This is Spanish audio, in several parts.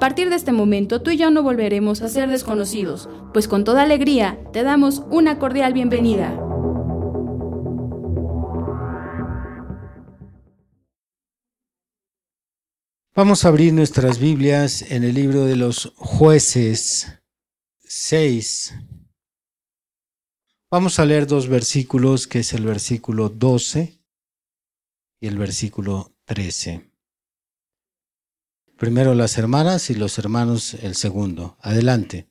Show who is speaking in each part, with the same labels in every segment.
Speaker 1: A partir de este momento tú y yo no volveremos a ser desconocidos, pues con toda alegría te damos una cordial bienvenida.
Speaker 2: Vamos a abrir nuestras Biblias en el libro de los jueces 6. Vamos a leer dos versículos, que es el versículo 12 y el versículo 13. Primero las hermanas y los hermanos el segundo. Adelante.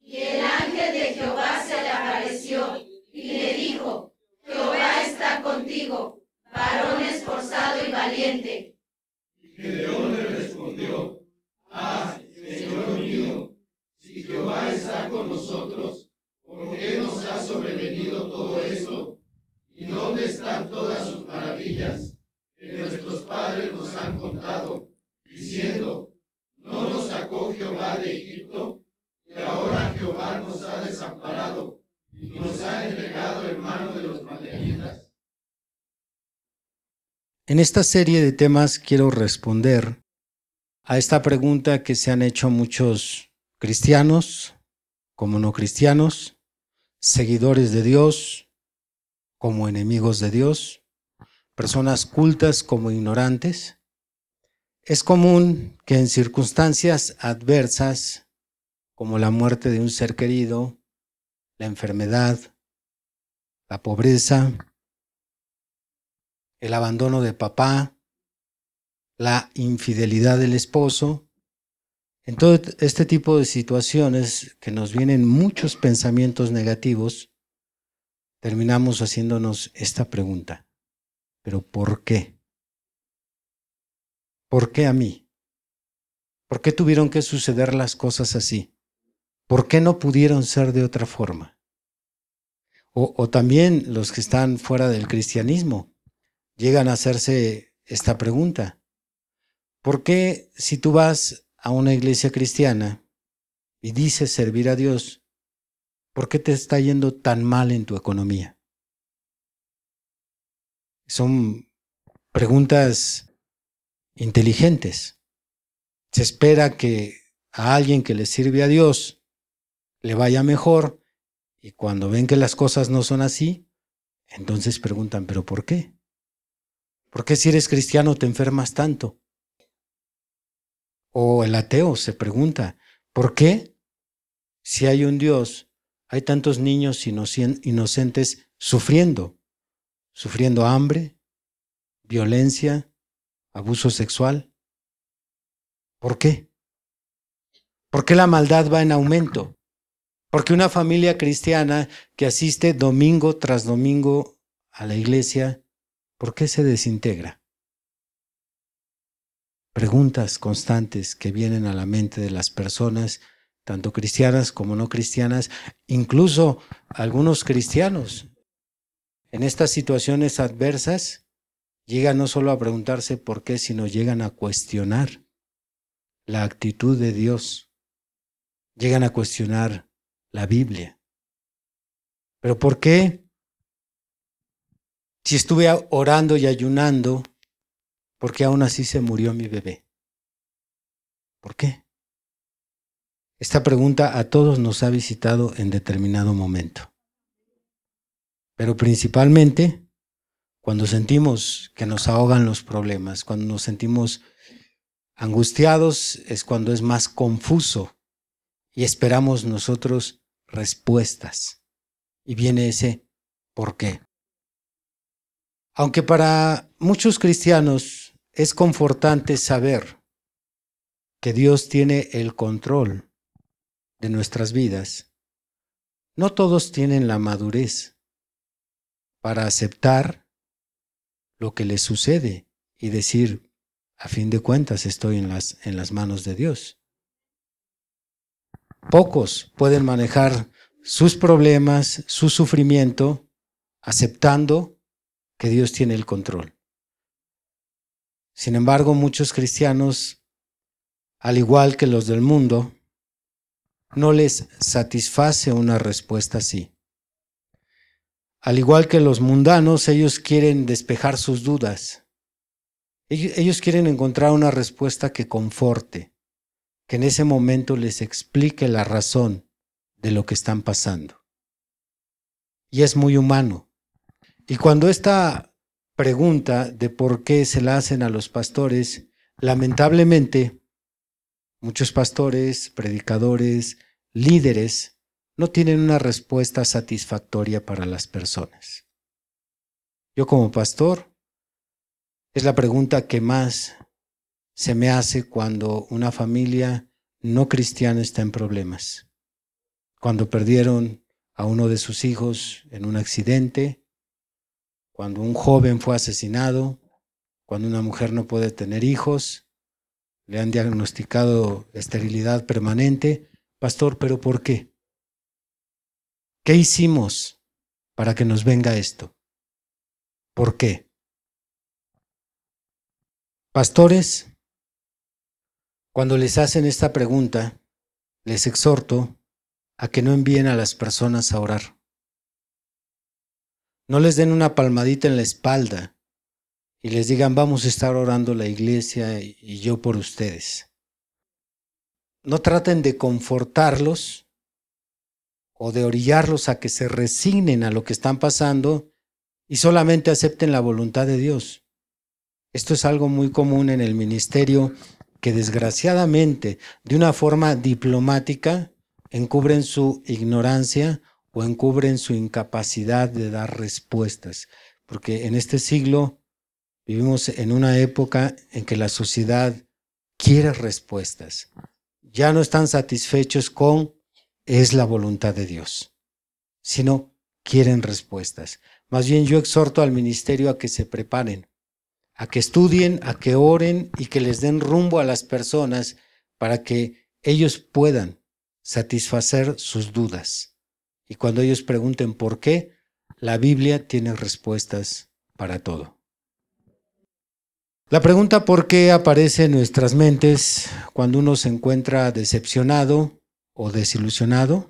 Speaker 3: Y el ángel de Jehová se le apareció y le dijo, Jehová está contigo, varón esforzado y valiente.
Speaker 4: Y Gedeón le respondió, Ah, Señor mío, si Jehová está con nosotros, ¿por qué nos ha sobrevenido todo esto? ¿Y dónde están todas sus maravillas que nuestros padres nos han contado? Diciendo, ¿no nos sacó Jehová de Egipto? Y ahora Jehová nos ha desamparado y nos ha entregado en mano de los madianitas.
Speaker 2: En esta serie de temas quiero responder a esta pregunta que se han hecho muchos cristianos como no cristianos, seguidores de Dios como enemigos de Dios, personas cultas como ignorantes, es común que en circunstancias adversas, como la muerte de un ser querido, la enfermedad, la pobreza, el abandono de papá, la infidelidad del esposo, en todo este tipo de situaciones que nos vienen muchos pensamientos negativos, terminamos haciéndonos esta pregunta, ¿pero por qué? ¿Por qué a mí? ¿Por qué tuvieron que suceder las cosas así? ¿Por qué no pudieron ser de otra forma? O, también los que están fuera del cristianismo llegan a hacerse esta pregunta. ¿Por qué si tú vas a una iglesia cristiana y dices servir a Dios, ¿por qué te está yendo tan mal en tu economía? Son preguntas inteligentes. Se espera que a alguien que le sirve a Dios le vaya mejor y cuando ven que las cosas no son así, entonces preguntan, ¿pero por qué? ¿Por qué si eres cristiano te enfermas tanto? O el ateo se pregunta, ¿por qué si hay un Dios hay tantos niños inocentes sufriendo? Sufriendo hambre, violencia, abuso sexual. ¿Por qué? ¿Por qué la maldad va en aumento? Porque una familia cristiana que asiste domingo tras domingo a la iglesia, ¿por qué se desintegra? Preguntas constantes que vienen a la mente de las personas, tanto cristianas como no cristianas, incluso algunos cristianos. En estas situaciones adversas, Llega no solo a preguntarse por qué, sino llegan a cuestionar la actitud de Dios. Llegan a cuestionar la Biblia. ¿Pero por qué? Si estuve orando y ayunando, ¿por qué aún así se murió mi bebé? ¿Por qué? Esta pregunta a todos nos ha visitado en determinado momento. Pero principalmente cuando sentimos que nos ahogan los problemas, cuando nos sentimos angustiados, es cuando es más confuso y esperamos nosotros respuestas. Y viene ese ¿por qué? Aunque para muchos cristianos es confortante saber que Dios tiene el control de nuestras vidas, no todos tienen la madurez para aceptar lo que les sucede y decir, a fin de cuentas estoy en las, en las manos de Dios. Pocos pueden manejar sus problemas, su sufrimiento, aceptando que Dios tiene el control. Sin embargo, muchos cristianos, al igual que los del mundo, no les satisface una respuesta así. Al igual que los mundanos, ellos quieren despejar sus dudas. Ellos quieren encontrar una respuesta que conforte, que en ese momento les explique la razón de lo que están pasando. Y es muy humano. Y cuando esta pregunta de por qué se la hacen a los pastores, lamentablemente, muchos pastores, predicadores, líderes no tienen una respuesta satisfactoria para las personas. Yo como pastor, es la pregunta que más se me hace cuando una familia no cristiana está en problemas. Cuando perdieron a uno de sus hijos en un accidente, cuando un joven fue asesinado, cuando una mujer no puede tener hijos, le han diagnosticado esterilidad permanente, Pastor, pero ¿por qué? ¿Qué hicimos para que nos venga esto? ¿Por qué? Pastores, cuando les hacen esta pregunta, les exhorto a que no envíen a las personas a orar. No les den una palmadita en la espalda y les digan, vamos a estar orando la iglesia y yo por ustedes no traten de confortarlos o de orillarlos a que se resignen a lo que están pasando y solamente acepten la voluntad de Dios. Esto es algo muy común en el ministerio que desgraciadamente de una forma diplomática encubren su ignorancia o encubren su incapacidad de dar respuestas. Porque en este siglo vivimos en una época en que la sociedad quiere respuestas ya no están satisfechos con es la voluntad de Dios, sino quieren respuestas. Más bien yo exhorto al ministerio a que se preparen, a que estudien, a que oren y que les den rumbo a las personas para que ellos puedan satisfacer sus dudas. Y cuando ellos pregunten por qué, la Biblia tiene respuestas para todo. La pregunta por qué aparece en nuestras mentes cuando uno se encuentra decepcionado o desilusionado,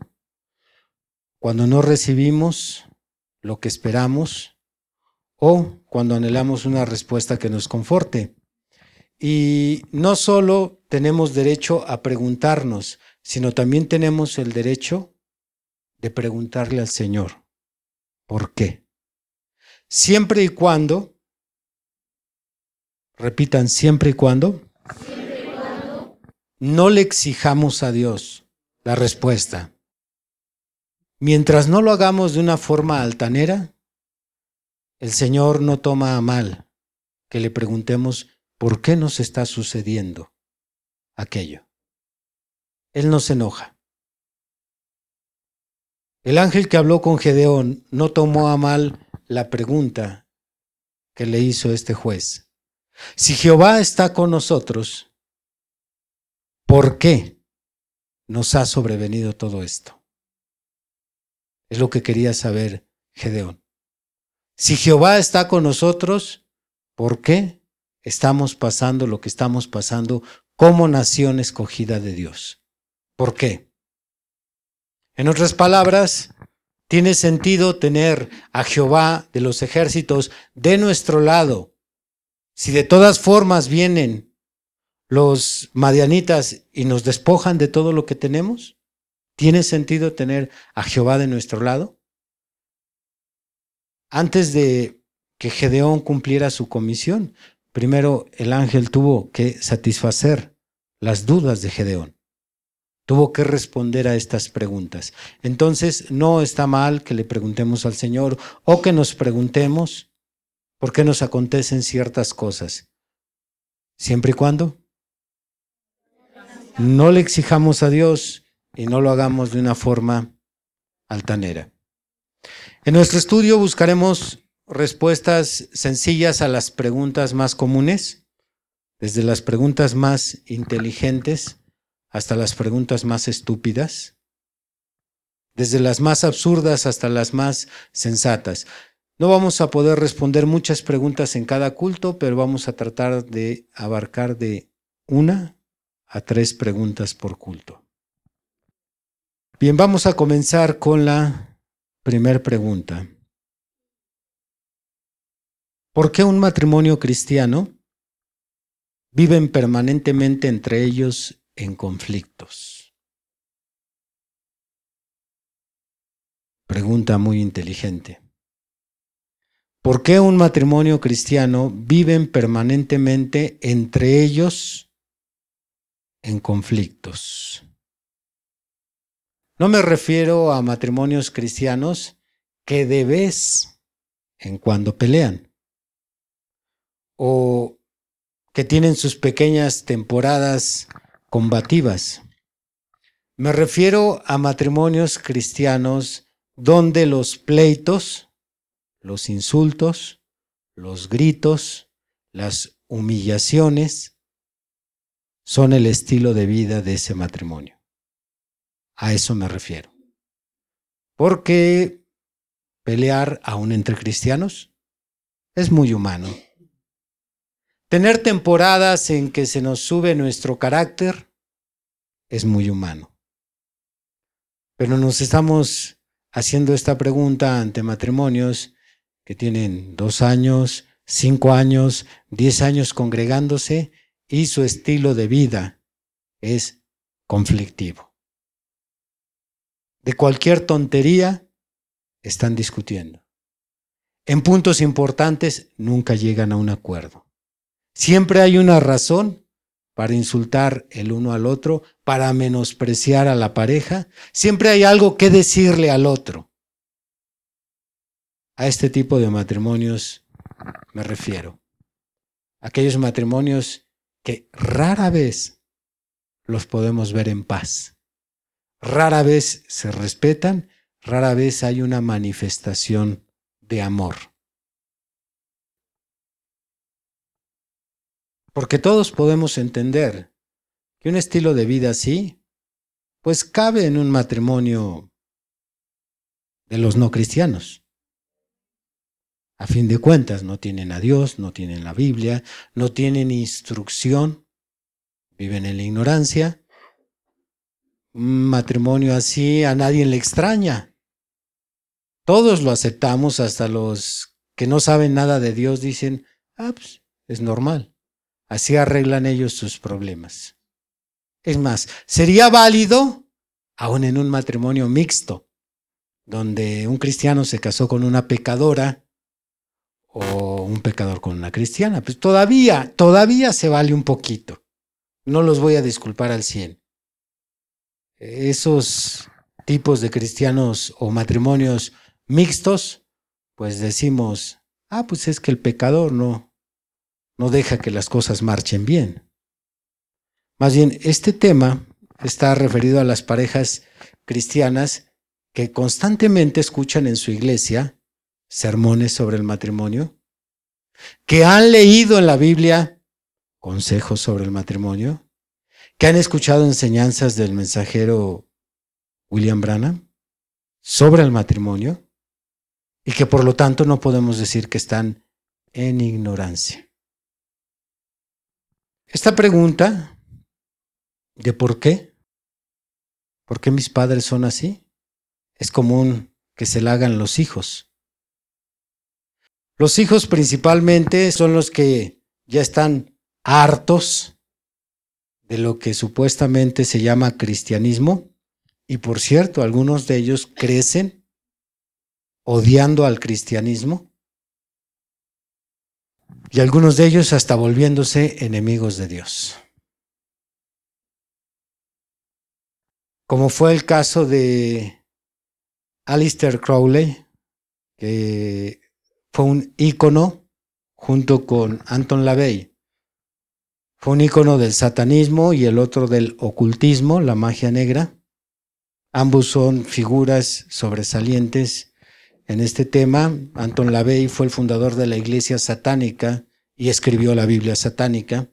Speaker 2: cuando no recibimos lo que esperamos o cuando anhelamos una respuesta que nos conforte. Y no solo tenemos derecho a preguntarnos, sino también tenemos el derecho de preguntarle al Señor, ¿por qué? Siempre y cuando Repitan siempre y cuando. No le exijamos a Dios la respuesta. Mientras no lo hagamos de una forma altanera, el Señor no toma a mal que le preguntemos por qué nos está sucediendo aquello. Él no se enoja. El ángel que habló con Gedeón no tomó a mal la pregunta que le hizo este juez. Si Jehová está con nosotros, ¿por qué nos ha sobrevenido todo esto? Es lo que quería saber Gedeón. Si Jehová está con nosotros, ¿por qué estamos pasando lo que estamos pasando como nación escogida de Dios? ¿Por qué? En otras palabras, tiene sentido tener a Jehová de los ejércitos de nuestro lado si de todas formas vienen los madianitas y nos despojan de todo lo que tenemos, ¿tiene sentido tener a Jehová de nuestro lado? Antes de que Gedeón cumpliera su comisión, primero el ángel tuvo que satisfacer las dudas de Gedeón. Tuvo que responder a estas preguntas. Entonces, no está mal que le preguntemos al Señor o que nos preguntemos ¿Por qué nos acontecen ciertas cosas? Siempre y cuando no le exijamos a Dios y no lo hagamos de una forma altanera. En nuestro estudio buscaremos respuestas sencillas a las preguntas más comunes, desde las preguntas más inteligentes hasta las preguntas más estúpidas, desde las más absurdas hasta las más sensatas. No vamos a poder responder muchas preguntas en cada culto, pero vamos a tratar de abarcar de una a tres preguntas por culto. Bien, vamos a comenzar con la primera pregunta. ¿Por qué un matrimonio cristiano viven permanentemente entre ellos en conflictos? Pregunta muy inteligente. ¿Por qué un matrimonio cristiano viven permanentemente entre ellos en conflictos? No me refiero a matrimonios cristianos que de vez en cuando pelean o que tienen sus pequeñas temporadas combativas. Me refiero a matrimonios cristianos donde los pleitos, los insultos, los gritos, las humillaciones son el estilo de vida de ese matrimonio. A eso me refiero. Porque pelear aún entre cristianos es muy humano. Tener temporadas en que se nos sube nuestro carácter es muy humano. Pero nos estamos haciendo esta pregunta ante matrimonios que tienen dos años, cinco años, diez años congregándose y su estilo de vida es conflictivo. De cualquier tontería están discutiendo. En puntos importantes nunca llegan a un acuerdo. Siempre hay una razón para insultar el uno al otro, para menospreciar a la pareja. Siempre hay algo que decirle al otro. A este tipo de matrimonios me refiero. Aquellos matrimonios que rara vez los podemos ver en paz. Rara vez se respetan, rara vez hay una manifestación de amor. Porque todos podemos entender que un estilo de vida así, pues cabe en un matrimonio de los no cristianos. A fin de cuentas, no tienen a Dios, no tienen la Biblia, no tienen instrucción, viven en la ignorancia. Un matrimonio así a nadie le extraña. Todos lo aceptamos, hasta los que no saben nada de Dios dicen, ah, pues es normal. Así arreglan ellos sus problemas. Es más, sería válido, aún en un matrimonio mixto, donde un cristiano se casó con una pecadora o un pecador con una cristiana, pues todavía, todavía se vale un poquito. No los voy a disculpar al cien. Esos tipos de cristianos o matrimonios mixtos, pues decimos, ah, pues es que el pecador no, no deja que las cosas marchen bien. Más bien, este tema está referido a las parejas cristianas que constantemente escuchan en su iglesia sermones sobre el matrimonio, que han leído en la Biblia consejos sobre el matrimonio, que han escuchado enseñanzas del mensajero William Branham sobre el matrimonio y que por lo tanto no podemos decir que están en ignorancia. Esta pregunta de por qué, por qué mis padres son así, es común que se la hagan los hijos. Los hijos principalmente son los que ya están hartos de lo que supuestamente se llama cristianismo y por cierto, algunos de ellos crecen odiando al cristianismo y algunos de ellos hasta volviéndose enemigos de Dios. Como fue el caso de Alistair Crowley, que fue un ícono junto con Anton LaVey. Fue un ícono del satanismo y el otro del ocultismo, la magia negra. Ambos son figuras sobresalientes en este tema. Anton LaVey fue el fundador de la Iglesia Satánica y escribió la Biblia Satánica.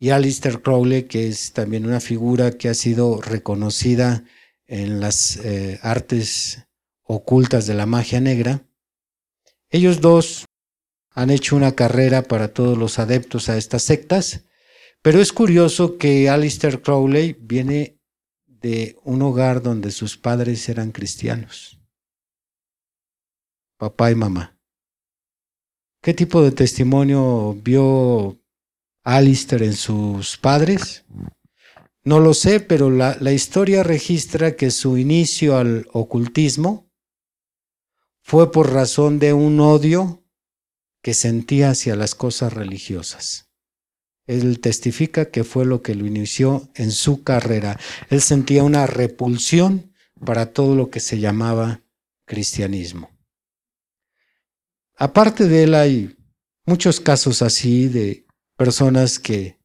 Speaker 2: Y Alistair Crowley, que es también una figura que ha sido reconocida en las eh, artes ocultas de la magia negra. Ellos dos han hecho una carrera para todos los adeptos a estas sectas, pero es curioso que Alistair Crowley viene de un hogar donde sus padres eran cristianos, papá y mamá. ¿Qué tipo de testimonio vio Alistair en sus padres? No lo sé, pero la, la historia registra que su inicio al ocultismo fue por razón de un odio que sentía hacia las cosas religiosas. Él testifica que fue lo que lo inició en su carrera. Él sentía una repulsión para todo lo que se llamaba cristianismo. Aparte de él hay muchos casos así de personas que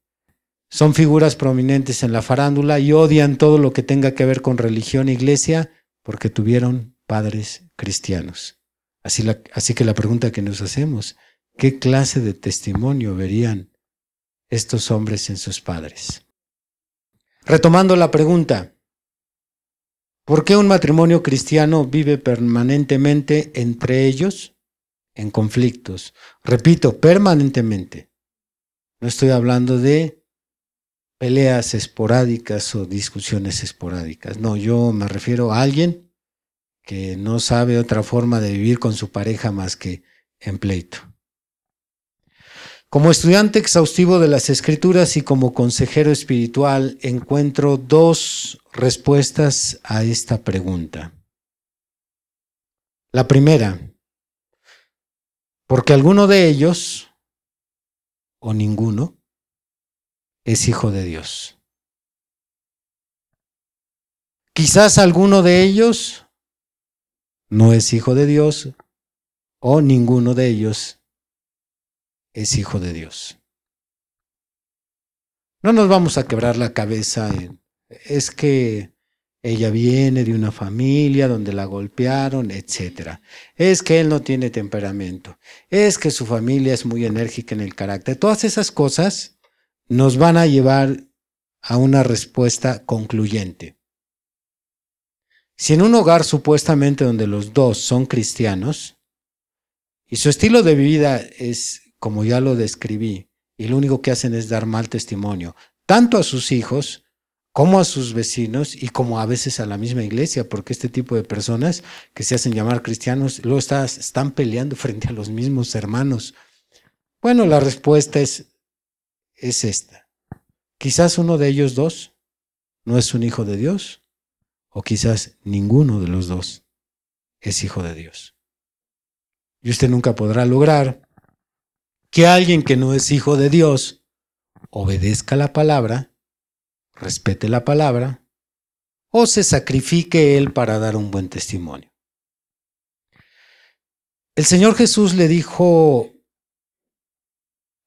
Speaker 2: son figuras prominentes en la farándula y odian todo lo que tenga que ver con religión e iglesia porque tuvieron padres cristianos. Así, que la pregunta que nos hacemos, ¿qué clase de testimonio verían estos hombres en sus padres? Retomando la pregunta, ¿por qué un matrimonio cristiano vive permanentemente entre ellos en conflictos? Repito, permanentemente. No estoy hablando de peleas esporádicas o discusiones esporádicas. No, yo me refiero a alguien que no sabe otra forma de vivir con su pareja más que en pleito. Como estudiante exhaustivo de las escrituras y como consejero espiritual, encuentro dos respuestas a esta pregunta. La primera, porque alguno de ellos, o ninguno, es hijo de Dios. Quizás alguno de ellos no es hijo de Dios o ninguno de ellos es hijo de Dios. No nos vamos a quebrar la cabeza es que ella viene de una familia donde la golpearon, etc. Es que él no tiene temperamento. Es que su familia es muy enérgica en el carácter. Todas esas cosas nos van a llevar a una respuesta concluyente. Si en un hogar supuestamente donde los dos son cristianos y su estilo de vida es como ya lo describí, y lo único que hacen es dar mal testimonio, tanto a sus hijos como a sus vecinos y como a veces a la misma iglesia, porque este tipo de personas que se hacen llamar cristianos luego están peleando frente a los mismos hermanos. Bueno, la respuesta es, es esta. Quizás uno de ellos dos no es un hijo de Dios o quizás ninguno de los dos es hijo de Dios. Y usted nunca podrá lograr que alguien que no es hijo de Dios obedezca la palabra, respete la palabra, o se sacrifique él para dar un buen testimonio. El Señor Jesús le dijo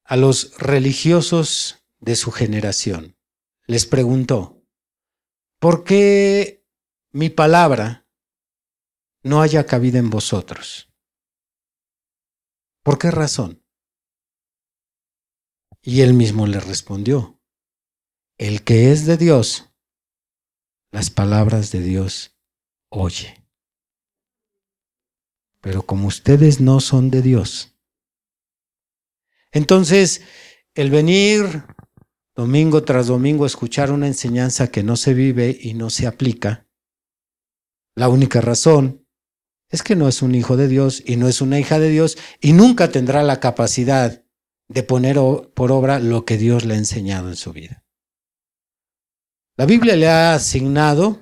Speaker 2: a los religiosos de su generación, les preguntó, ¿por qué mi palabra no haya cabida en vosotros. ¿Por qué razón? Y él mismo le respondió, el que es de Dios, las palabras de Dios oye. Pero como ustedes no son de Dios, entonces el venir domingo tras domingo a escuchar una enseñanza que no se vive y no se aplica, la única razón es que no es un hijo de Dios y no es una hija de Dios y nunca tendrá la capacidad de poner por obra lo que Dios le ha enseñado en su vida. La Biblia le ha asignado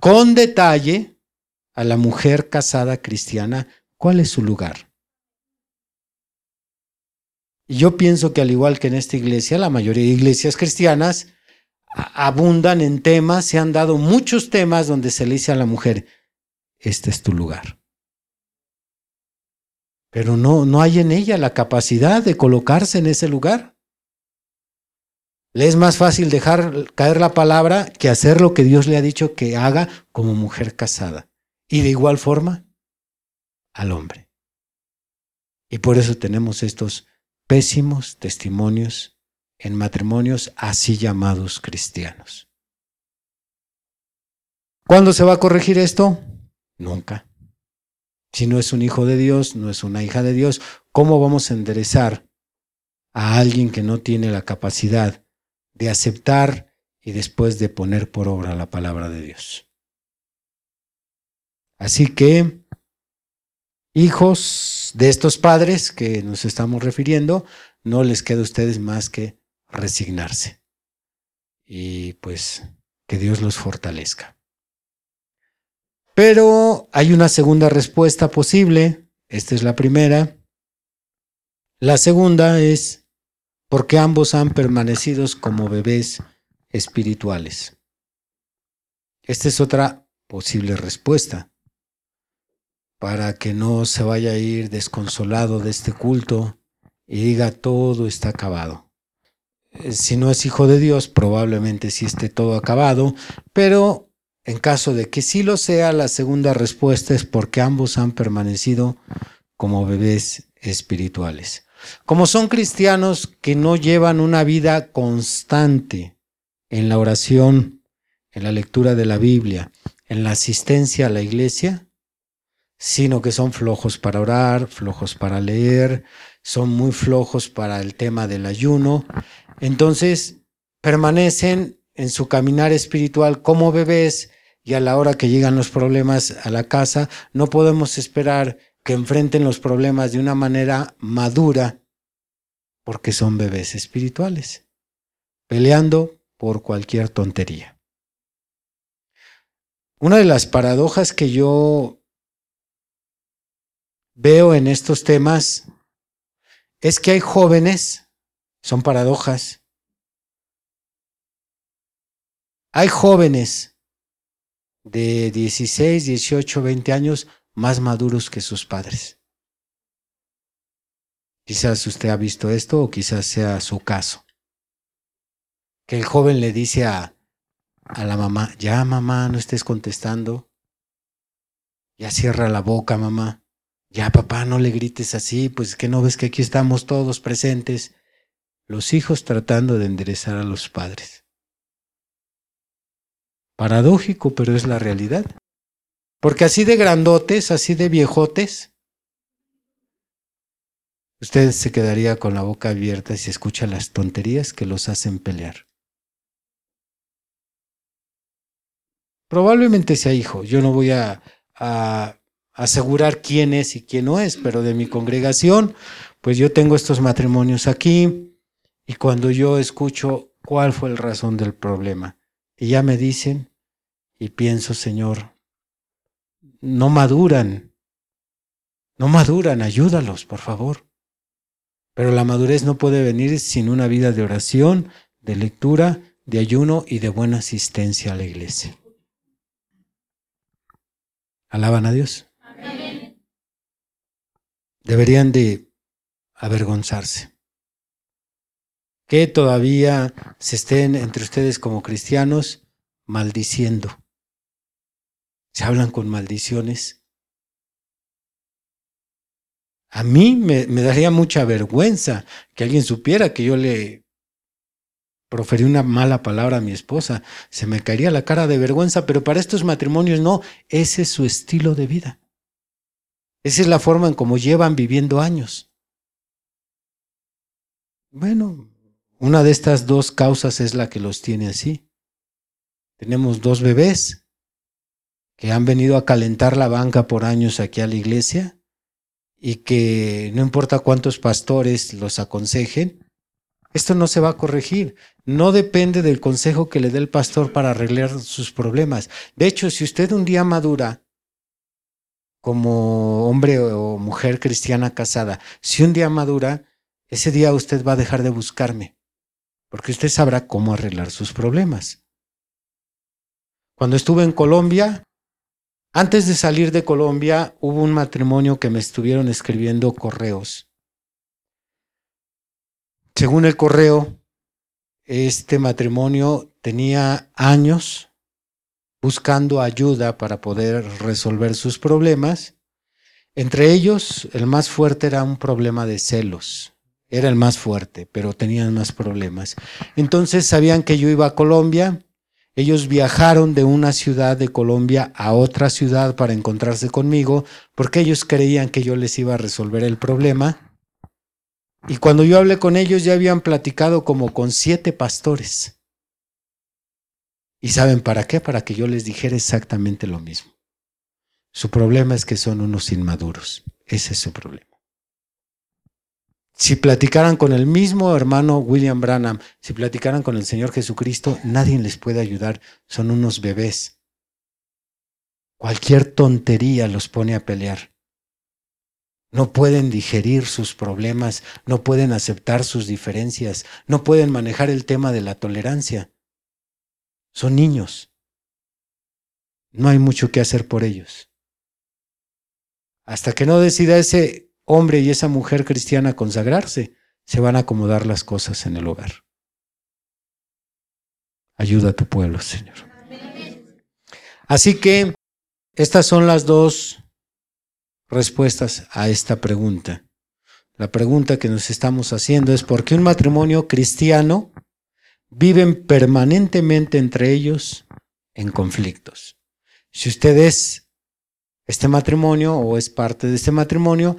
Speaker 2: con detalle a la mujer casada cristiana cuál es su lugar. Y yo pienso que al igual que en esta iglesia, la mayoría de iglesias cristianas abundan en temas, se han dado muchos temas donde se le dice a la mujer, este es tu lugar. Pero no, no hay en ella la capacidad de colocarse en ese lugar. Le es más fácil dejar caer la palabra que hacer lo que Dios le ha dicho que haga como mujer casada. Y de igual forma al hombre. Y por eso tenemos estos pésimos testimonios en matrimonios así llamados cristianos. ¿Cuándo se va a corregir esto? Nunca. Si no es un hijo de Dios, no es una hija de Dios, ¿cómo vamos a enderezar a alguien que no tiene la capacidad de aceptar y después de poner por obra la palabra de Dios? Así que, hijos de estos padres que nos estamos refiriendo, no les queda a ustedes más que resignarse. Y pues que Dios los fortalezca. Pero hay una segunda respuesta posible. Esta es la primera. La segunda es porque ambos han permanecido como bebés espirituales. Esta es otra posible respuesta para que no se vaya a ir desconsolado de este culto y diga todo está acabado. Eh, si no es hijo de Dios, probablemente sí esté todo acabado, pero en caso de que sí lo sea, la segunda respuesta es porque ambos han permanecido como bebés espirituales. Como son cristianos que no llevan una vida constante en la oración, en la lectura de la Biblia, en la asistencia a la iglesia, sino que son flojos para orar, flojos para leer, son muy flojos para el tema del ayuno, entonces permanecen en su caminar espiritual como bebés y a la hora que llegan los problemas a la casa, no podemos esperar que enfrenten los problemas de una manera madura porque son bebés espirituales, peleando por cualquier tontería. Una de las paradojas que yo veo en estos temas es que hay jóvenes, son paradojas, hay jóvenes de 16, 18, 20 años más maduros que sus padres. Quizás usted ha visto esto o quizás sea su caso. Que el joven le dice a, a la mamá, ya mamá, no estés contestando. Ya cierra la boca, mamá. Ya papá, no le grites así, pues que no ves que aquí estamos todos presentes. Los hijos tratando de enderezar a los padres. Paradójico, pero es la realidad. Porque así de grandotes, así de viejotes, usted se quedaría con la boca abierta si escucha las tonterías que los hacen pelear. Probablemente sea hijo. Yo no voy a, a asegurar quién es y quién no es, pero de mi congregación, pues yo tengo estos matrimonios aquí y cuando yo escucho cuál fue el razón del problema y ya me dicen, y pienso, Señor, no maduran, no maduran, ayúdalos, por favor. Pero la madurez no puede venir sin una vida de oración, de lectura, de ayuno y de buena asistencia a la iglesia. ¿Alaban a Dios? Deberían de avergonzarse. Que todavía se estén entre ustedes como cristianos maldiciendo se hablan con maldiciones. A mí me, daría mucha vergüenza que alguien supiera que yo le proferí una mala palabra a mi esposa. Se me caería la cara de vergüenza, pero para estos matrimonios no, ese es su estilo de vida. Esa es la forma en cómo llevan viviendo años. Bueno, una de estas dos causas es la que los tiene así. Tenemos dos bebés que han venido a calentar la banca por años aquí a la iglesia y que no importa cuántos pastores los aconsejen, esto no se va a corregir. No depende del consejo que le dé el pastor para arreglar sus problemas. De hecho, si usted un día madura como hombre o mujer cristiana casada, si un día madura, ese día usted va a dejar de buscarme, porque usted sabrá cómo arreglar sus problemas. Cuando estuve en Colombia, antes de salir de Colombia hubo un matrimonio que me estuvieron escribiendo correos. Según el correo, este matrimonio tenía años buscando ayuda para poder resolver sus problemas. Entre ellos, el más fuerte era un problema de celos. Era el más fuerte, pero tenían más problemas. Entonces sabían que yo iba a Colombia. Ellos viajaron de una ciudad de Colombia a otra ciudad para encontrarse conmigo, porque ellos creían que yo les iba a resolver el problema. Y cuando yo hablé con ellos ya habían platicado como con siete pastores. ¿Y saben para qué? Para que yo les dijera exactamente lo mismo. Su problema es que son unos inmaduros. Ese es su problema. Si platicaran con el mismo hermano William Branham, si platicaran con el Señor Jesucristo, nadie les puede ayudar. Son unos bebés. Cualquier tontería los pone a pelear no pueden digerir sus problemas, no pueden aceptar sus diferencias, no pueden manejar el tema de la tolerancia. Son niños. No hay mucho que hacer por ellos. Hasta que no decida ese hombre y esa mujer cristiana consagrarse, se van a acomodar las cosas en el hogar. Ayuda a tu pueblo, Señor. Así que estas son las dos respuestas a esta pregunta. La pregunta que nos estamos haciendo es por qué un matrimonio cristiano viven permanentemente entre ellos en conflictos. Si usted es este matrimonio o es parte de este matrimonio,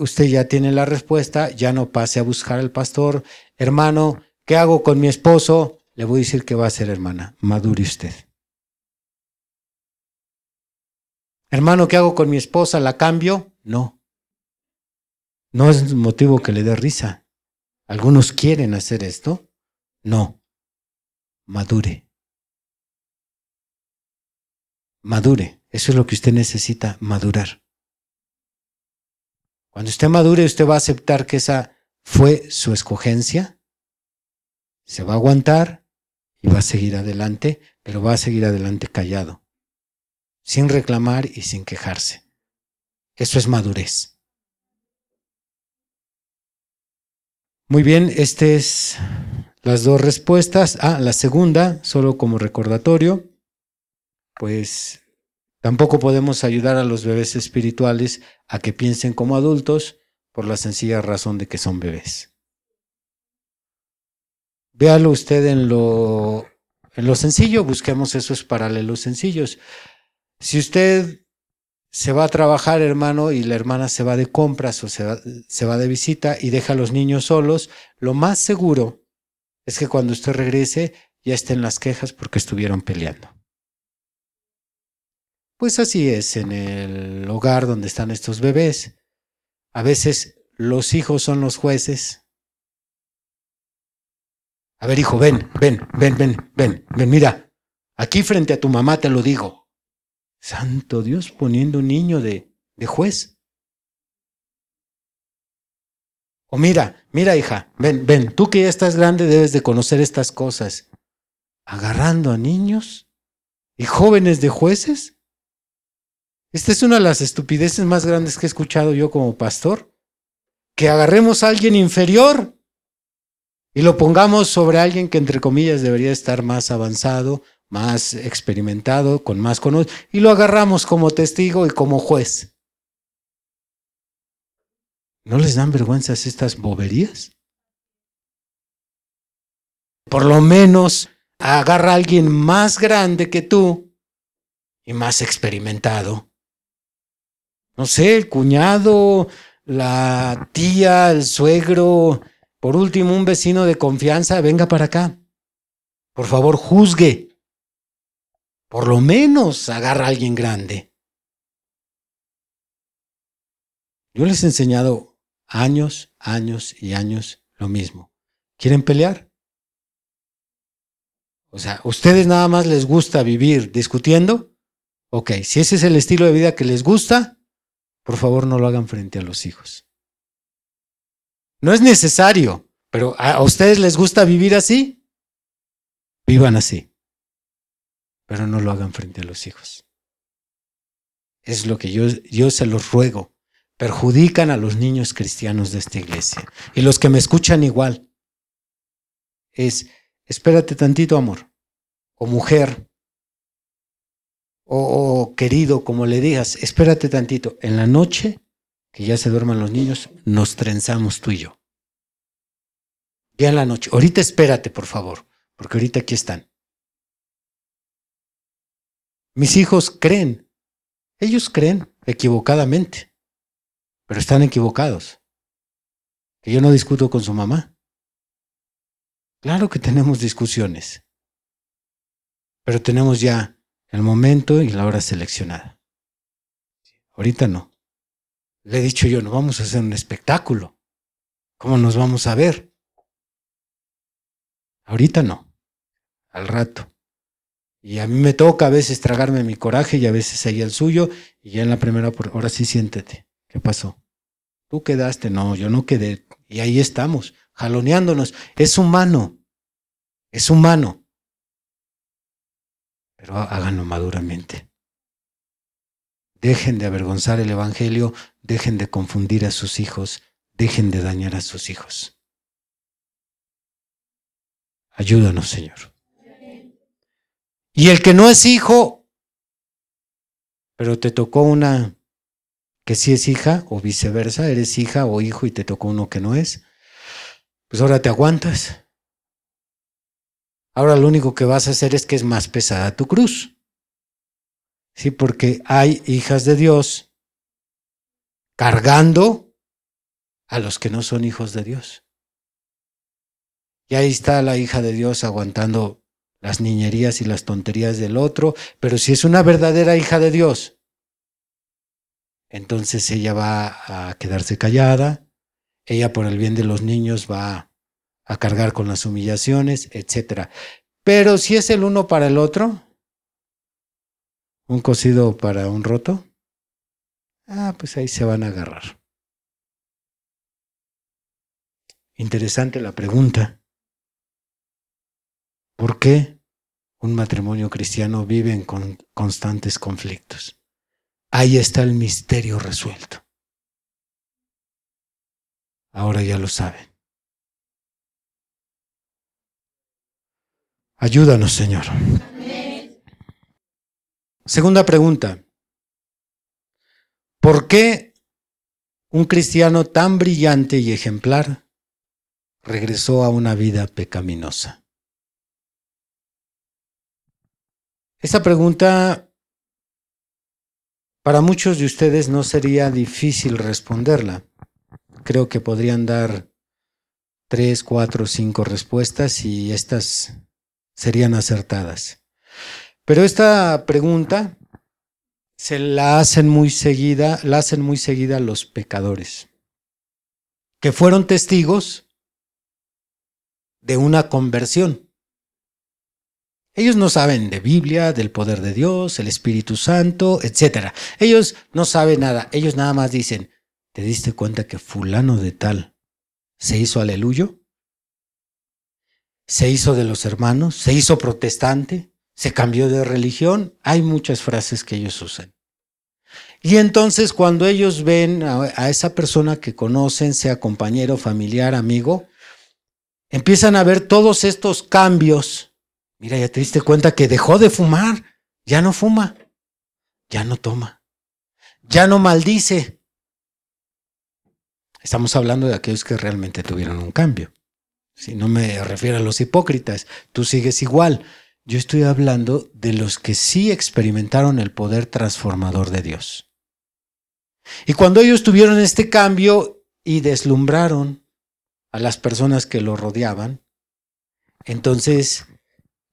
Speaker 2: usted ya tiene la respuesta, ya no pase a buscar al pastor, hermano, ¿qué hago con mi esposo? Le voy a decir que va a ser hermana, madure usted. Hermano, ¿qué hago con mi esposa? ¿La cambio? No. No es motivo que le dé risa. Algunos quieren hacer esto. No. Madure. Madure. Eso es lo que usted necesita, madurar. Cuando usted madure, usted va a aceptar que esa fue su escogencia, se va a aguantar y va a seguir adelante, pero va a seguir adelante callado sin reclamar y sin quejarse. Eso es madurez. Muy bien, estas es las dos respuestas. Ah, la segunda, solo como recordatorio, pues tampoco podemos ayudar a los bebés espirituales a que piensen como adultos por la sencilla razón de que son bebés. Véalo usted en lo, en lo sencillo, busquemos esos paralelos sencillos. Si usted se va a trabajar, hermano, y la hermana se va de compras o se va, de visita y deja a los niños solos, lo más seguro es que cuando usted regrese ya estén las quejas porque estuvieron peleando. Pues así es en el hogar donde están estos bebés. A veces los hijos son los jueces. A ver, hijo, ven, ven, ven, ven, ven, ven, mira. Aquí frente a tu mamá te lo digo. Santo Dios poniendo un niño de, de juez. O mira, mira hija, ven, ven, tú que ya estás grande debes de conocer estas cosas. Agarrando a niños y jóvenes de jueces. Esta es una de las estupideces más grandes que he escuchado yo como pastor. Que agarremos a alguien inferior y lo pongamos sobre alguien que entre comillas debería estar más avanzado más experimentado, con más conocimiento, y lo agarramos como testigo y como juez. ¿No les dan vergüenzas estas boberías? Por lo menos agarra a alguien más grande que tú y más experimentado. No sé, el cuñado, la tía, el suegro, por último un vecino de confianza, venga para acá. Por favor, juzgue. Por lo menos agarra a alguien grande. Yo les he enseñado años, años y años lo mismo. ¿Quieren pelear? O sea, ¿a ustedes nada más les gusta vivir discutiendo? Ok, si ese es el estilo de vida que les gusta, por favor no lo hagan frente a los hijos. No es necesario, pero ¿a ustedes les gusta vivir así? Vivan así pero no lo hagan frente a los hijos. Es lo que yo, yo se los ruego. Perjudican a los niños cristianos de esta iglesia. Y los que me escuchan igual. Es, espérate tantito, amor, o mujer, o, o querido, como le digas, espérate tantito. En la noche, que ya se duerman los niños, nos trenzamos tú y yo. Ya en la noche. Ahorita espérate, por favor, porque ahorita aquí están. Mis hijos creen, ellos creen equivocadamente, pero están equivocados. Que yo no discuto con su mamá. Claro que tenemos discusiones, pero tenemos ya el momento y la hora seleccionada. Ahorita no. Le he dicho yo, no vamos a hacer un espectáculo. ¿Cómo nos vamos a ver? Ahorita no. Al rato. Y a mí me toca a veces tragarme mi coraje y a veces ahí el suyo. Y ya en la primera, ahora sí siéntete. ¿Qué pasó? Tú quedaste, no, yo no quedé. Y ahí estamos, jaloneándonos. Es humano. Es humano. Pero háganlo maduramente. Dejen de avergonzar el Evangelio, dejen de confundir a sus hijos, dejen de dañar a sus hijos. Ayúdanos, Señor. Y el que no es hijo, pero te tocó una que sí es hija o viceversa, eres hija o hijo y te tocó uno que no es, pues ahora te aguantas. Ahora lo único que vas a hacer es que es más pesada tu cruz. Sí, porque hay hijas de Dios cargando a los que no son hijos de Dios. Y ahí está la hija de Dios aguantando las niñerías y las tonterías del otro, pero si es una verdadera hija de Dios, entonces ella va a quedarse callada, ella por el bien de los niños va a cargar con las humillaciones, etc. Pero si es el uno para el otro, un cosido para un roto, ah, pues ahí se van a agarrar. Interesante la pregunta. ¿Por qué un matrimonio cristiano vive en con constantes conflictos? Ahí está el misterio resuelto. Ahora ya lo saben. Ayúdanos, Señor. Segunda pregunta. ¿Por qué un cristiano tan brillante y ejemplar regresó a una vida pecaminosa? Esta pregunta para muchos de ustedes no sería difícil responderla. Creo que podrían dar tres, cuatro, cinco respuestas y estas serían acertadas. Pero esta pregunta se la hacen muy seguida, la hacen muy seguida los pecadores, que fueron testigos de una conversión. Ellos no saben de Biblia, del poder de Dios, el Espíritu Santo, etc. Ellos no saben nada. Ellos nada más dicen, ¿te diste cuenta que fulano de tal se hizo aleluyo? ¿Se hizo de los hermanos? ¿Se hizo protestante? ¿Se cambió de religión? Hay muchas frases que ellos usan. Y entonces cuando ellos ven a, esa persona que conocen, sea compañero, familiar, amigo, empiezan a ver todos estos cambios Mira, ya te diste cuenta que dejó de fumar, ya no fuma, ya no toma, ya no maldice. Estamos hablando de aquellos que realmente tuvieron un cambio. Si no me refiero a los hipócritas, tú sigues igual. Yo estoy hablando de los que sí experimentaron el poder transformador de Dios. Y cuando ellos tuvieron este cambio y deslumbraron a las personas que lo rodeaban, entonces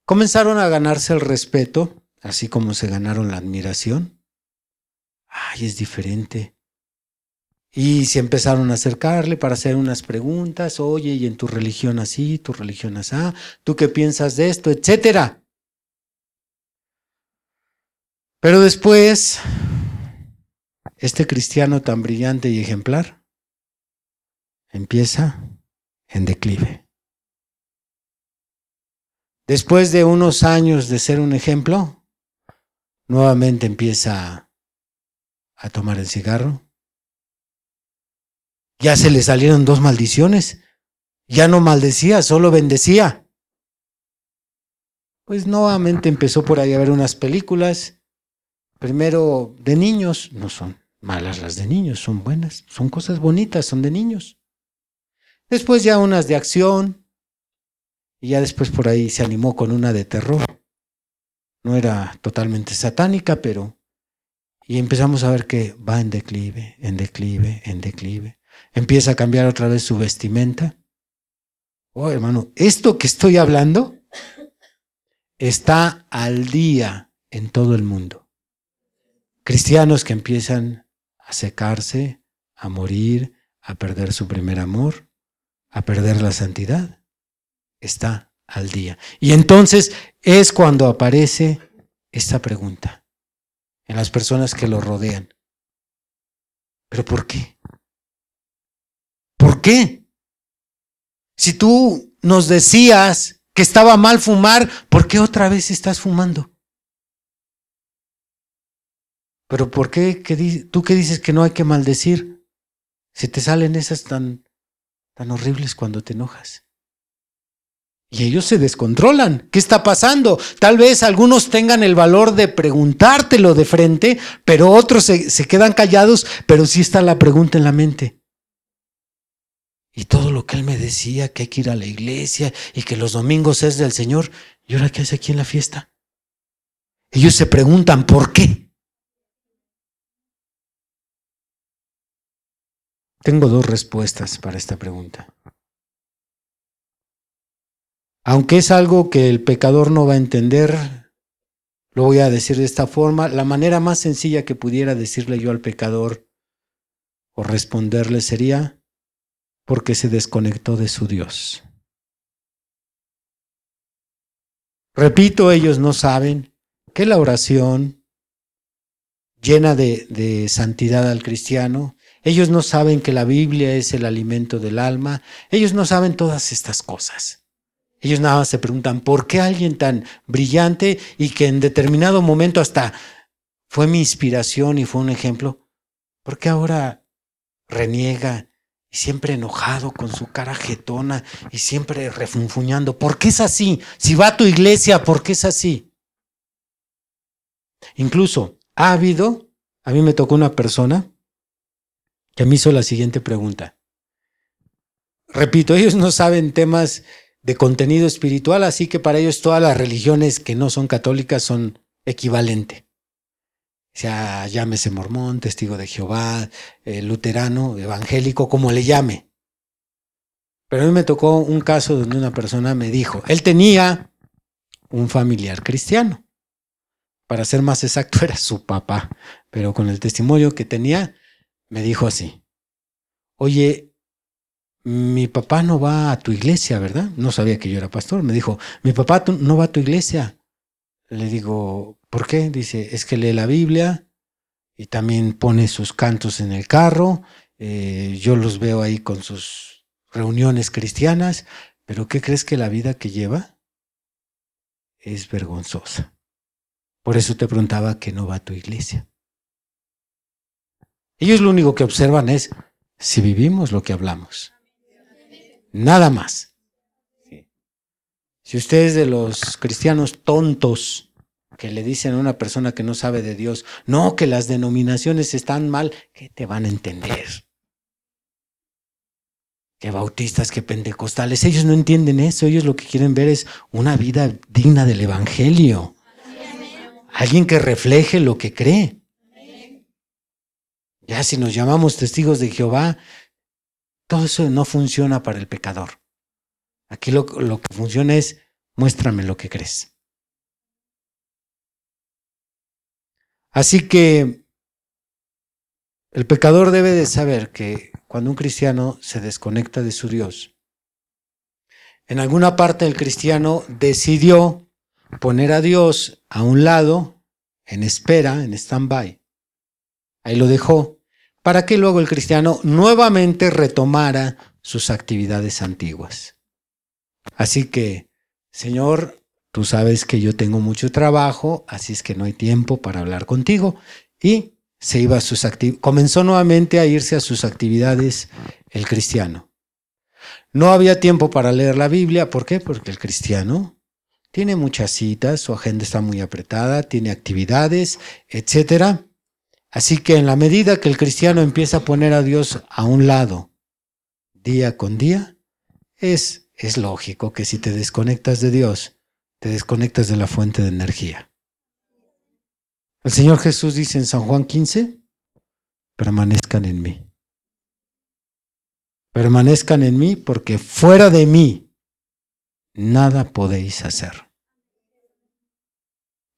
Speaker 2: Comenzaron a ganarse el respeto, así como se ganaron la admiración. Ay, es diferente. Y se empezaron a acercarle para hacer unas preguntas, oye, y en tu religión así, tu religión así, ¿tú qué piensas de esto? Etcétera. Pero después, este cristiano tan brillante y ejemplar empieza en declive. Después de unos años de ser un ejemplo, nuevamente empieza a tomar el cigarro. Ya se le salieron dos maldiciones. Ya no maldecía, solo bendecía. pues nuevamente empezó por ahí a ver unas películas, primero de niños, no son malas las de niños, son buenas, son cosas bonitas, son de niños. Después ya unas de acción, y ya después por ahí se animó con una de terror. No era totalmente satánica, pero... Y empezamos a ver que va en declive, en declive, en declive. Empieza a cambiar otra vez su vestimenta. Oh, hermano, esto que estoy hablando está al día en todo el mundo. Cristianos que empiezan a secarse, a morir, a perder su primer amor, a perder la santidad está al día. Y entonces es cuando aparece esta pregunta en las personas que lo rodean. ¿Pero por qué? ¿Por qué? Si tú nos decías que estaba mal fumar, ¿por qué otra vez estás fumando? ¿Pero por qué? ¿Tú qué dices que no hay que maldecir? Si te salen esas tan, tan horribles cuando te enojas. Y ellos se descontrolan. ¿Qué está pasando? Tal vez algunos tengan el valor de preguntártelo de frente, pero otros se, quedan callados, pero sí está la pregunta en la mente. Y todo lo que él me decía, que hay que ir a la iglesia y que los domingos es del Señor, ¿y ahora qué hace aquí en la fiesta? Ellos se preguntan, ¿por qué? Tengo dos respuestas para esta pregunta. Aunque es algo que el pecador no va a entender, lo voy a decir de esta forma, la manera más sencilla que pudiera decirle yo al pecador o responderle sería porque se desconectó de su Dios. Repito, ellos no saben que la oración llena de, santidad al cristiano, ellos no saben que la Biblia es el alimento del alma, ellos no saben todas estas cosas. Ellos nada más se preguntan, ¿por qué alguien tan brillante y que en determinado momento hasta fue mi inspiración y fue un ejemplo? ¿Por qué ahora reniega y siempre enojado con su cara jetona y siempre refunfuñando? ¿Por qué es así? Si va a tu iglesia, ¿por qué es así? Incluso ha habido, a mí me tocó una persona que me hizo la siguiente pregunta. Repito, ellos no saben temas de contenido espiritual, así que para ellos todas las religiones que no son católicas son equivalente. Sea, llámese mormón, testigo de Jehová, eh, luterano, evangélico, como le llame. Pero a mí me tocó un caso donde una persona me dijo, él tenía un familiar cristiano. Para ser más exacto, era su papá, pero con el testimonio que tenía, me dijo así, oye, mi papá no va a tu iglesia, ¿verdad? No sabía que yo era pastor. Me dijo, mi papá no va a tu iglesia. Le digo, ¿por qué? Dice, es que lee la Biblia y también pone sus cantos en el carro. Eh, yo los veo ahí con sus reuniones cristianas, pero ¿qué crees que la vida que lleva es vergonzosa? Por eso te preguntaba que no va a tu iglesia. Ellos lo único que observan es si vivimos lo que hablamos. Nada más. Si usted es de los cristianos tontos que le dicen a una persona que no sabe de Dios, no, que las denominaciones están mal, ¿qué te van a entender? Que bautistas, que pentecostales, ellos no entienden eso, ellos lo que quieren ver es una vida digna del Evangelio. Alguien que refleje lo que cree. Ya si nos llamamos testigos de Jehová, todo eso no funciona para el pecador. Aquí lo, que funciona es, muéstrame lo que crees. Así que el pecador debe de saber que cuando un cristiano se desconecta de su Dios, en alguna parte el cristiano decidió poner a Dios a un lado, en espera, en stand-by. Ahí lo dejó para que luego el cristiano nuevamente retomara sus actividades antiguas. Así que, Señor, tú sabes que yo tengo mucho trabajo, así es que no hay tiempo para hablar contigo. Y se iba a sus comenzó nuevamente a irse a sus actividades el cristiano. No había tiempo para leer la Biblia, ¿por qué? Porque el cristiano tiene muchas citas, su agenda está muy apretada, tiene actividades, etc. Así que en la medida que el cristiano empieza a poner a Dios a un lado, día con día, es, es lógico que si te desconectas de Dios, te desconectas de la fuente de energía. El Señor Jesús dice en San Juan 15, permanezcan en mí. Permanezcan en mí porque fuera de mí nada podéis hacer.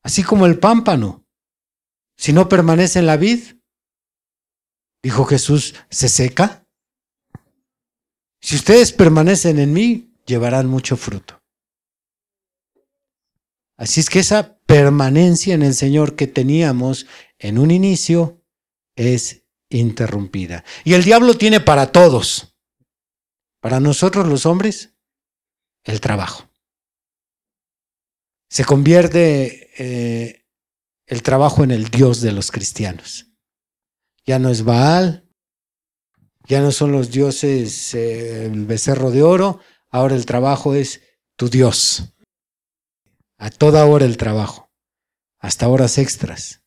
Speaker 2: Así como el pámpano, si no permanece en la vid, dijo Jesús, se seca. Si ustedes permanecen en mí, llevarán mucho fruto. Así es que esa permanencia en el Señor que teníamos en un inicio es interrumpida. Y el diablo tiene para todos. Para nosotros los hombres, el trabajo. Se convierte eh, el trabajo en el Dios de los cristianos. Ya no es Baal, ya no son los dioses eh, el becerro de oro, ahora el trabajo es tu Dios. A toda hora el trabajo, hasta horas extras.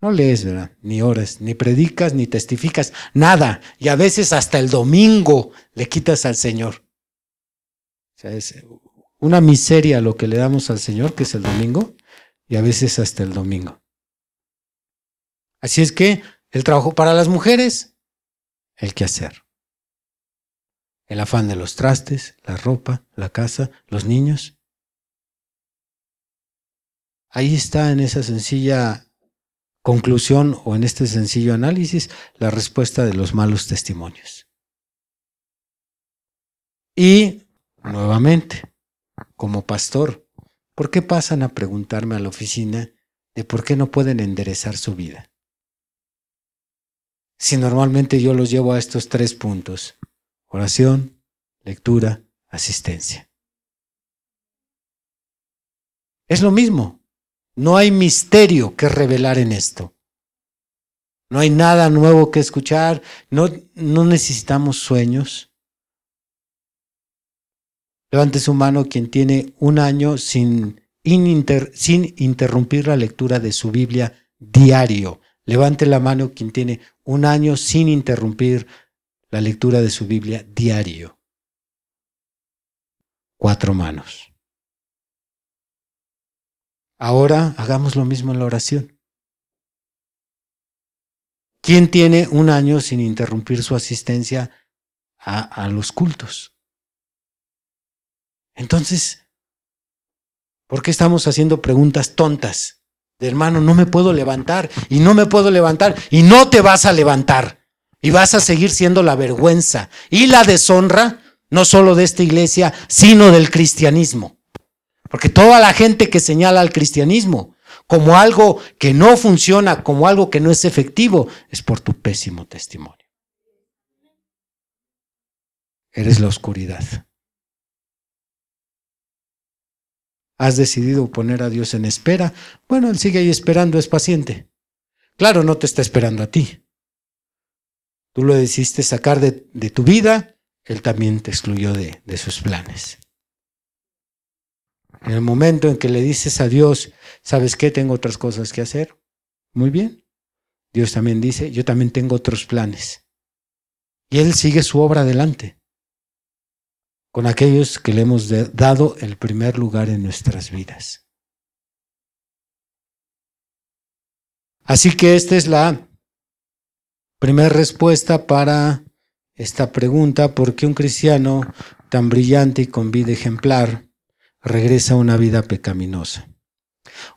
Speaker 2: No lees, ¿verdad? Ni horas, ni predicas, ni testificas, nada. Y a veces hasta el domingo le quitas al Señor. O sea, es una miseria lo que le damos al Señor, que es el domingo, y a veces hasta el domingo. Así es que el trabajo para las mujeres, el que hacer. El afán de los trastes, la ropa, la casa, los niños. Ahí está en esa sencilla conclusión o en este sencillo análisis la respuesta de los malos testimonios. Y, nuevamente, como pastor, ¿por qué pasan a preguntarme a la oficina de por qué no pueden enderezar su vida? Si normalmente yo los llevo a estos tres puntos, oración, lectura, asistencia. Es lo mismo, no hay misterio que revelar en esto. No hay nada nuevo que escuchar. No, no necesitamos sueños. Levante su mano quien tiene un año sin, sin interrumpir la lectura de su Biblia diario. Levante la mano quien tiene un año sin interrumpir la lectura de su Biblia diario. Cuatro manos. Ahora hagamos lo mismo en la oración. ¿Quién tiene un año sin interrumpir su asistencia a, los cultos? Entonces, ¿por qué estamos haciendo preguntas tontas? De hermano, no me puedo levantar y no me puedo levantar y no te vas a levantar y vas a seguir siendo la vergüenza y la deshonra, no solo de esta iglesia, sino del cristianismo. Porque toda la gente que señala al cristianismo como algo que no funciona, como algo que no es efectivo, es por tu pésimo testimonio. Eres la oscuridad. Has decidido poner a Dios en espera. Bueno, Él sigue ahí esperando, es paciente. Claro, no te está esperando a ti. Tú lo decidiste sacar de, tu vida, Él también te excluyó de, de sus planes. En el momento en que le dices a Dios, ¿sabes qué? Tengo otras cosas que hacer. Muy bien. Dios también dice, yo también tengo otros planes. Y Él sigue su obra adelante con aquellos que le hemos dado el primer lugar en nuestras vidas. Así que esta es la primera respuesta para esta pregunta, ¿por qué un cristiano tan brillante y con vida ejemplar regresa a una vida pecaminosa.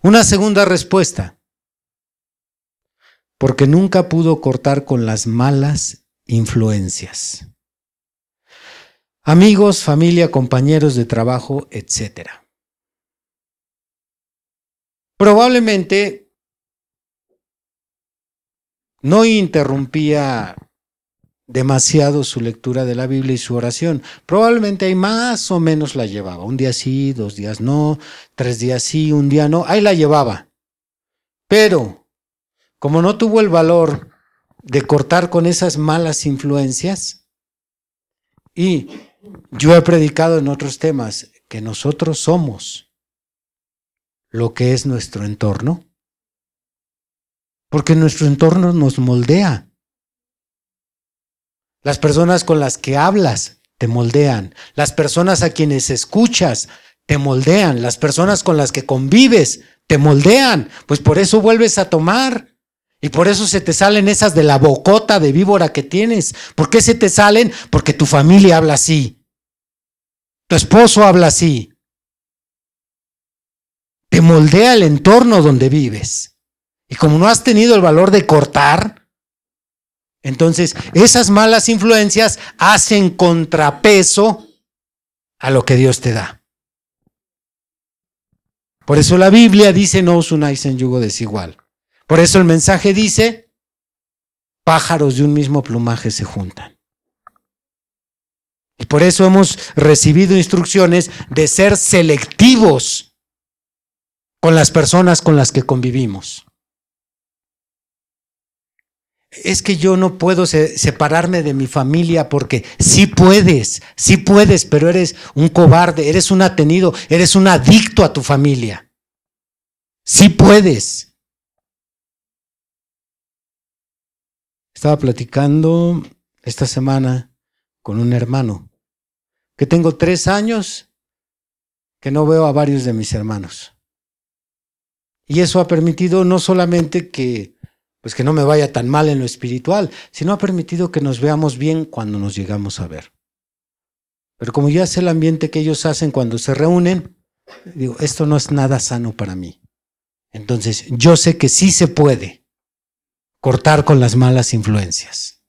Speaker 2: Una segunda respuesta, porque nunca pudo cortar con las malas influencias. Amigos, familia, compañeros de trabajo, etc. Probablemente no interrumpía demasiado su lectura de la Biblia y su oración. Probablemente ahí más o menos la llevaba. Un día sí, dos días no, tres días sí, un día no. Ahí la llevaba. Pero, como no tuvo el valor de cortar con esas malas influencias, y yo he predicado en otros temas que nosotros somos lo que es nuestro entorno? Porque nuestro entorno nos moldea. Las personas con las que hablas te moldean. Las personas a quienes escuchas te moldean. Las personas con las que convives te moldean. Pues por eso vuelves a tomar. Y por eso se te salen esas de la bocota de víbora que tienes. ¿Por qué se te salen? Porque tu familia habla así. Tu esposo habla así. Te moldea el entorno donde vives. Y como no has tenido el valor de cortar, entonces esas malas influencias hacen contrapeso a lo que Dios te da. Por eso la Biblia dice no os unáis en yugo desigual. Por eso el mensaje dice, pájaros de un mismo plumaje se juntan. Y por eso hemos recibido instrucciones de ser selectivos con las personas con las que convivimos. Es que yo no puedo separarme de mi familia porque sí puedes, sí puedes, pero eres un cobarde, eres un atenido, eres un adicto a tu familia. Sí puedes. Estaba platicando esta semana con un hermano que tengo tres años que no veo a varios de mis hermanos. Y eso ha permitido no solamente que, pues que no me vaya tan mal en lo espiritual, sino ha permitido que nos veamos bien cuando nos llegamos a ver. Pero como ya sé el ambiente que ellos hacen cuando se reúnen, digo, esto no es nada sano para mí. Entonces, yo sé que sí se puede cortar con las malas influencias.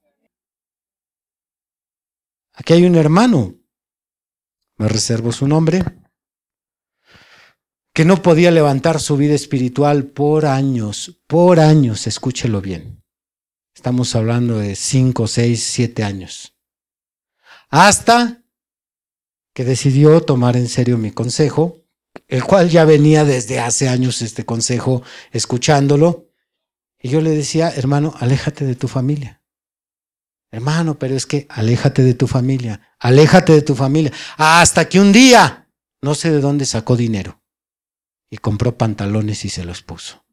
Speaker 2: Aquí hay un hermano, me reservo su nombre, que no podía levantar su vida espiritual por años, por años, escúchelo bien. Estamos hablando de cinco, seis, siete años. Hasta que decidió tomar en serio mi consejo, el cual ya venía desde hace años este consejo escuchándolo, y yo le decía, hermano, aléjate de tu familia. Hermano, pero es que aléjate de tu familia, aléjate de tu familia. Hasta que un día, no sé de dónde sacó dinero y compró pantalones y se los puso.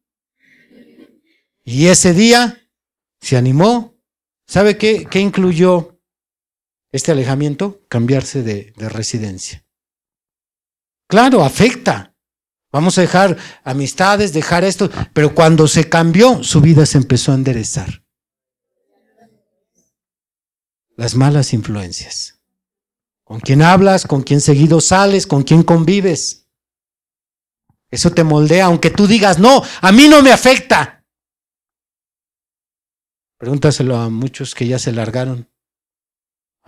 Speaker 2: Y ese día se animó. ¿Sabe qué, qué incluyó este alejamiento? Cambiarse de, de residencia. Claro, afecta. Vamos a dejar amistades, dejar esto. Pero cuando se cambió, su vida se empezó a enderezar. Las malas influencias. Con quién hablas, con quién seguido sales, con quién convives. Eso te moldea, aunque tú digas, no, a mí no me afecta. Pregúntaselo a muchos que ya se largaron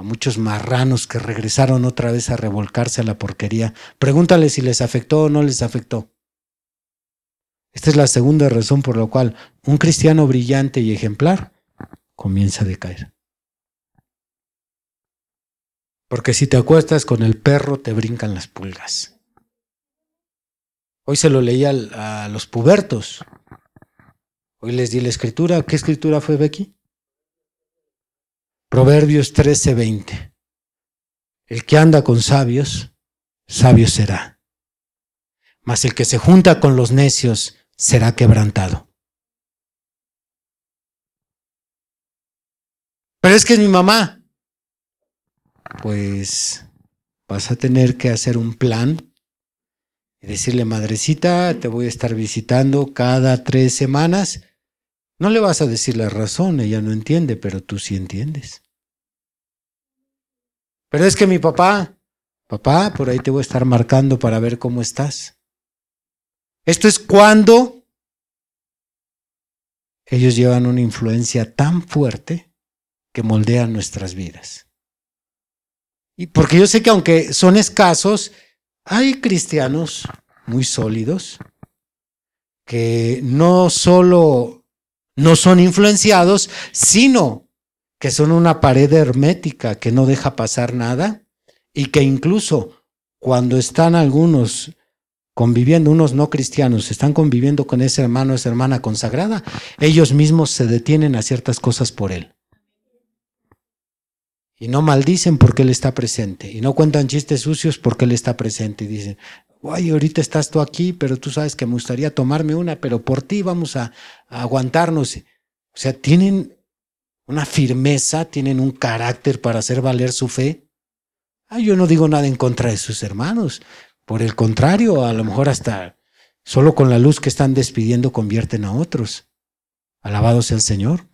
Speaker 2: a muchos marranos que regresaron otra vez a revolcarse a la porquería. Pregúntale si les afectó o no les afectó. Esta es la segunda razón por la cual un cristiano brillante y ejemplar comienza a decaer. Porque si te acuestas con el perro te brincan las pulgas. Hoy se lo leí a los pubertos. Hoy les di la escritura. ¿Qué escritura fue Becky? Proverbios 13:20. El que anda con sabios, sabio será. Mas el que se junta con los necios será quebrantado. Pero es que es mi mamá. Pues vas a tener que hacer un plan y decirle, madrecita, te voy a estar visitando cada tres semanas no le vas a decir la razón, ella no entiende, pero tú sí entiendes. Pero es que mi papá, papá, por ahí te voy a estar marcando para ver cómo estás. Esto es cuando ellos llevan una influencia tan fuerte que moldean nuestras vidas. Y porque yo sé que aunque son escasos, hay cristianos muy sólidos que no solo no son influenciados, sino que son una pared hermética que no deja pasar nada y que incluso cuando están algunos conviviendo, unos no cristianos, están conviviendo con ese hermano, esa hermana consagrada, ellos mismos se detienen a ciertas cosas por él. Y no maldicen porque él está presente. Y no cuentan chistes sucios porque él está presente. Y dicen, Ay, ahorita estás tú aquí, pero tú sabes que me gustaría tomarme una, pero por ti vamos a, a aguantarnos. O sea, tienen una firmeza, tienen un carácter para hacer valer su fe. Ah, yo no digo nada en contra de sus hermanos. Por el contrario, a lo mejor hasta solo con la luz que están despidiendo convierten a otros. Alabado sea el Señor.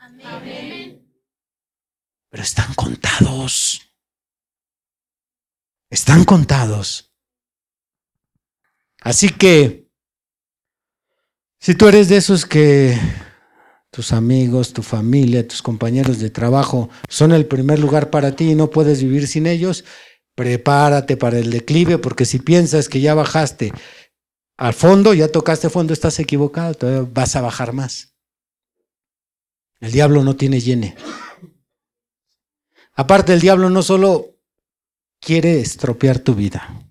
Speaker 2: Pero están contados. Están contados. Así que, si tú eres de esos que tus amigos, tu familia, tus compañeros de trabajo son el primer lugar para ti y no puedes vivir sin ellos, prepárate para el declive, porque si piensas que ya bajaste al fondo, ya tocaste fondo, estás equivocado, todavía vas a bajar más. El diablo no tiene llene. Aparte, el diablo no solo quiere estropear tu vida.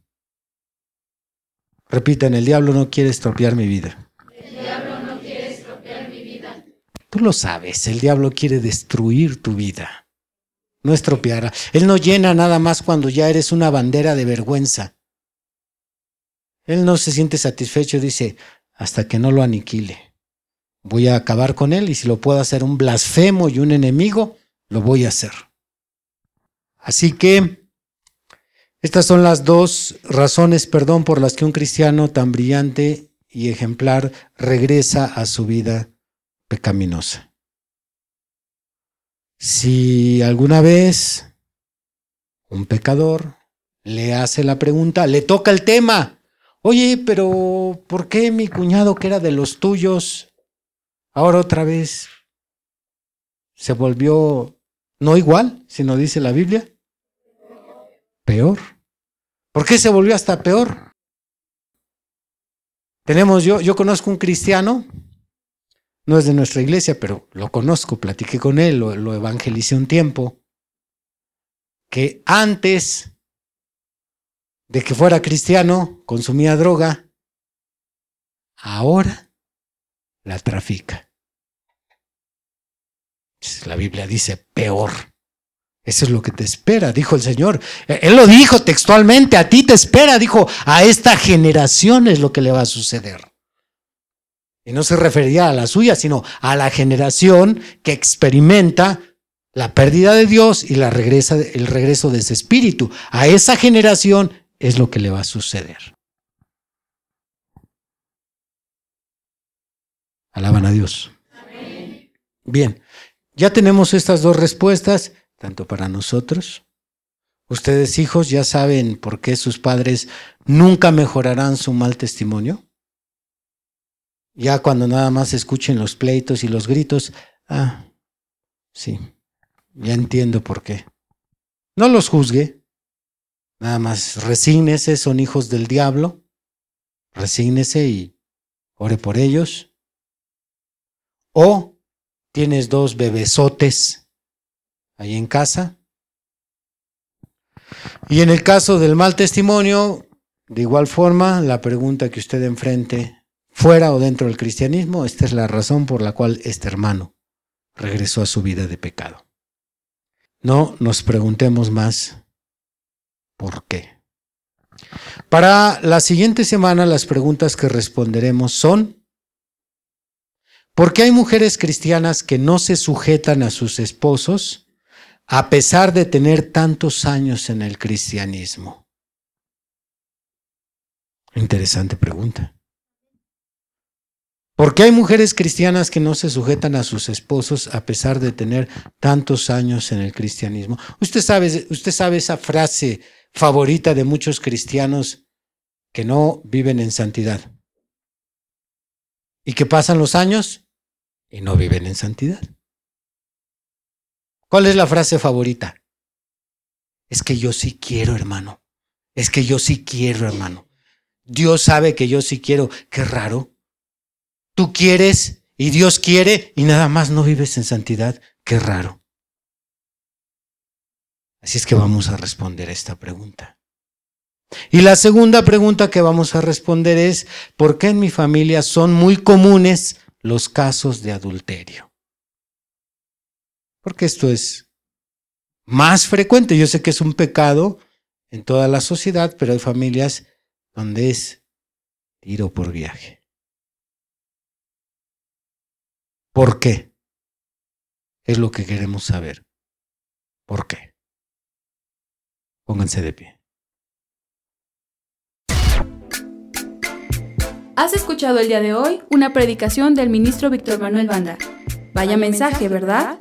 Speaker 2: Repiten, el diablo no quiere estropear mi vida.
Speaker 3: El diablo no quiere estropear mi vida.
Speaker 2: Tú lo sabes, el diablo quiere destruir tu vida, no estropearla. Él no llena nada más cuando ya eres una bandera de vergüenza. Él no se siente satisfecho, dice, hasta que no lo aniquile. Voy a acabar con él y si lo puedo hacer un blasfemo y un enemigo, lo voy a hacer. Así que estas son las dos razones, perdón, por las que un cristiano tan brillante y ejemplar regresa a su vida pecaminosa. Si alguna vez un pecador le hace la pregunta, le toca el tema, oye, pero ¿por qué mi cuñado que era de los tuyos, ahora otra vez se volvió no igual, sino dice la Biblia? Peor. ¿Por qué se volvió hasta peor? Tenemos, yo, yo conozco un cristiano, no es de nuestra iglesia, pero lo conozco, platiqué con él, lo, lo evangelicé un tiempo, que antes de que fuera cristiano consumía droga, ahora la trafica. La Biblia dice peor. Eso es lo que te espera, dijo el Señor. Él lo dijo textualmente, a ti te espera, dijo, a esta generación es lo que le va a suceder. Y no se refería a la suya, sino a la generación que experimenta la pérdida de Dios y la regresa, el regreso de ese espíritu. A esa generación es lo que le va a suceder. Alaban a Dios. Bien, ya tenemos estas dos respuestas tanto para nosotros. Ustedes hijos ya saben por qué sus padres nunca mejorarán su mal testimonio. Ya cuando nada más escuchen los pleitos y los gritos, ah, sí, ya entiendo por qué. No los juzgue, nada más resígnese, son hijos del diablo, resígnese y ore por ellos. O tienes dos bebesotes ahí en casa. Y en el caso del mal testimonio, de igual forma, la pregunta que usted enfrente, fuera o dentro del cristianismo, esta es la razón por la cual este hermano regresó a su vida de pecado. No nos preguntemos más por qué. Para la siguiente semana las preguntas que responderemos son, ¿por qué hay mujeres cristianas que no se sujetan a sus esposos? A pesar de tener tantos años en el cristianismo? Interesante pregunta. ¿Por qué hay mujeres cristianas que no se sujetan a sus esposos a pesar de tener tantos años en el cristianismo? Usted sabe, usted sabe esa frase favorita de muchos cristianos que no viven en santidad y que pasan los años y no viven en santidad. ¿Cuál es la frase favorita? Es que yo sí quiero, hermano. Es que yo sí quiero, hermano. Dios sabe que yo sí quiero. Qué raro. Tú quieres y Dios quiere y nada más no vives en santidad. Qué raro. Así es que vamos a responder a esta pregunta. Y la segunda pregunta que vamos a responder es, ¿por qué en mi familia son muy comunes los casos de adulterio? Porque esto es más frecuente. Yo sé que es un pecado en toda la sociedad, pero hay familias donde es tiro por viaje. ¿Por qué? Es lo que queremos saber. ¿Por qué? Pónganse de pie.
Speaker 1: Has escuchado el día de hoy una predicación del ministro Víctor Manuel Banda. Vaya mensaje, ¿verdad?